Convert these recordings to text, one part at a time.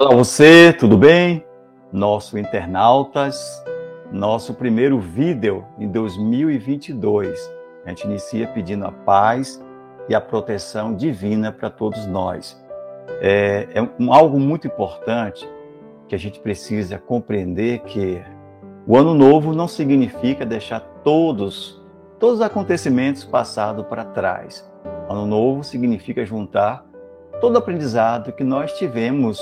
Olá você, tudo bem? Nosso internautas, nosso primeiro vídeo em 2022. A gente inicia pedindo a paz e a proteção divina para todos nós. É, é um, algo muito importante que a gente precisa compreender que o ano novo não significa deixar todos todos os acontecimentos passados para trás. Ano novo significa juntar todo o aprendizado que nós tivemos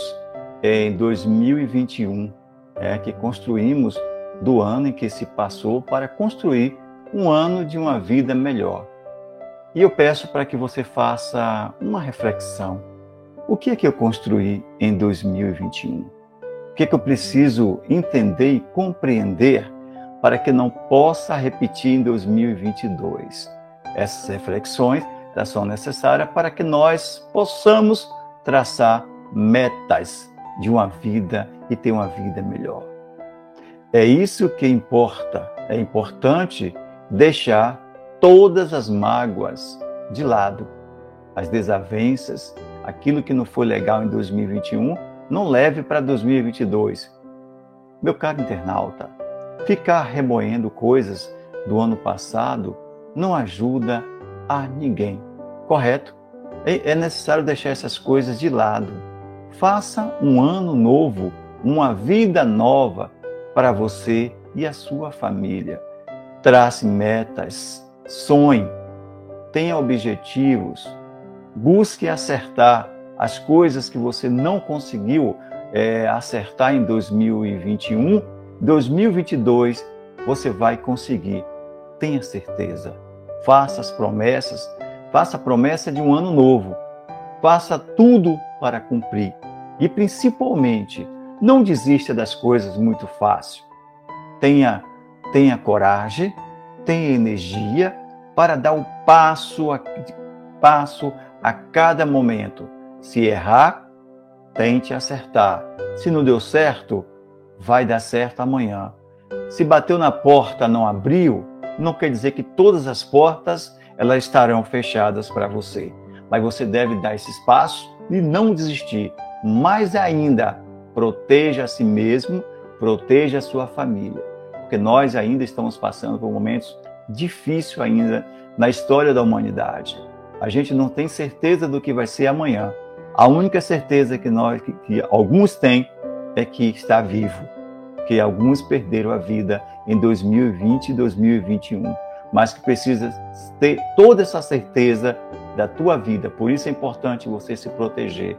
em 2021, é, que construímos do ano em que se passou para construir um ano de uma vida melhor. E eu peço para que você faça uma reflexão. O que é que eu construí em 2021? O que é que eu preciso entender e compreender para que não possa repetir em 2022? Essas reflexões são necessárias para que nós possamos traçar metas de uma vida e ter uma vida melhor. É isso que importa. É importante deixar todas as mágoas de lado, as desavenças, aquilo que não foi legal em 2021, não leve para 2022. Meu caro internauta, ficar remoendo coisas do ano passado não ajuda a ninguém, correto? É, é necessário deixar essas coisas de lado Faça um ano novo, uma vida nova para você e a sua família. Trace metas, sonhe, tenha objetivos, busque acertar as coisas que você não conseguiu é, acertar em 2021. 2022 você vai conseguir, tenha certeza. Faça as promessas, faça a promessa de um ano novo. Faça tudo para cumprir. E principalmente, não desista das coisas muito fácil. Tenha, tenha coragem, tenha energia para dar o passo a, passo a cada momento. Se errar, tente acertar. Se não deu certo, vai dar certo amanhã. Se bateu na porta não abriu, não quer dizer que todas as portas elas estarão fechadas para você. Mas você deve dar esse espaço e não desistir. Mais ainda, proteja a si mesmo, proteja a sua família, porque nós ainda estamos passando por momentos difíceis ainda na história da humanidade. A gente não tem certeza do que vai ser amanhã. A única certeza que nós, que, que alguns têm, é que está vivo, que alguns perderam a vida em 2020 e 2021, mas que precisa ter toda essa certeza da tua vida. Por isso é importante você se proteger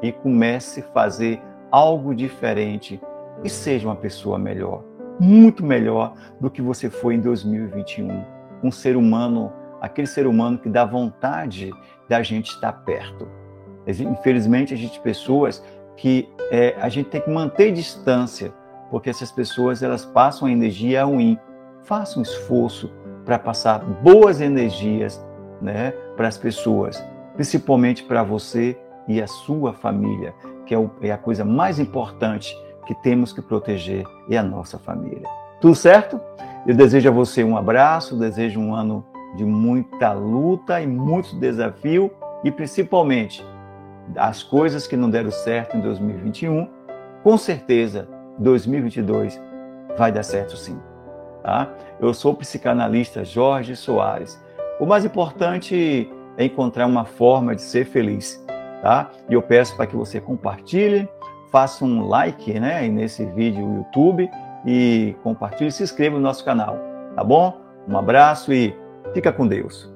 e comece a fazer algo diferente e seja uma pessoa melhor, muito melhor do que você foi em 2021. Um ser humano, aquele ser humano que dá vontade da gente estar perto. Infelizmente, a gente pessoas que é, a gente tem que manter distância, porque essas pessoas elas passam a energia ruim. Faça um esforço para passar boas energias né, para as pessoas, principalmente para você e a sua família, que é, é a coisa mais importante que temos que proteger, é a nossa família. Tudo certo? Eu desejo a você um abraço, desejo um ano de muita luta e muito desafio e principalmente as coisas que não deram certo em 2021, com certeza 2022 vai dar certo sim. Tá? Eu sou o psicanalista Jorge Soares o mais importante é encontrar uma forma de ser feliz, tá? E eu peço para que você compartilhe, faça um like, né, nesse vídeo no YouTube e compartilhe se inscreva no nosso canal, tá bom? Um abraço e fica com Deus.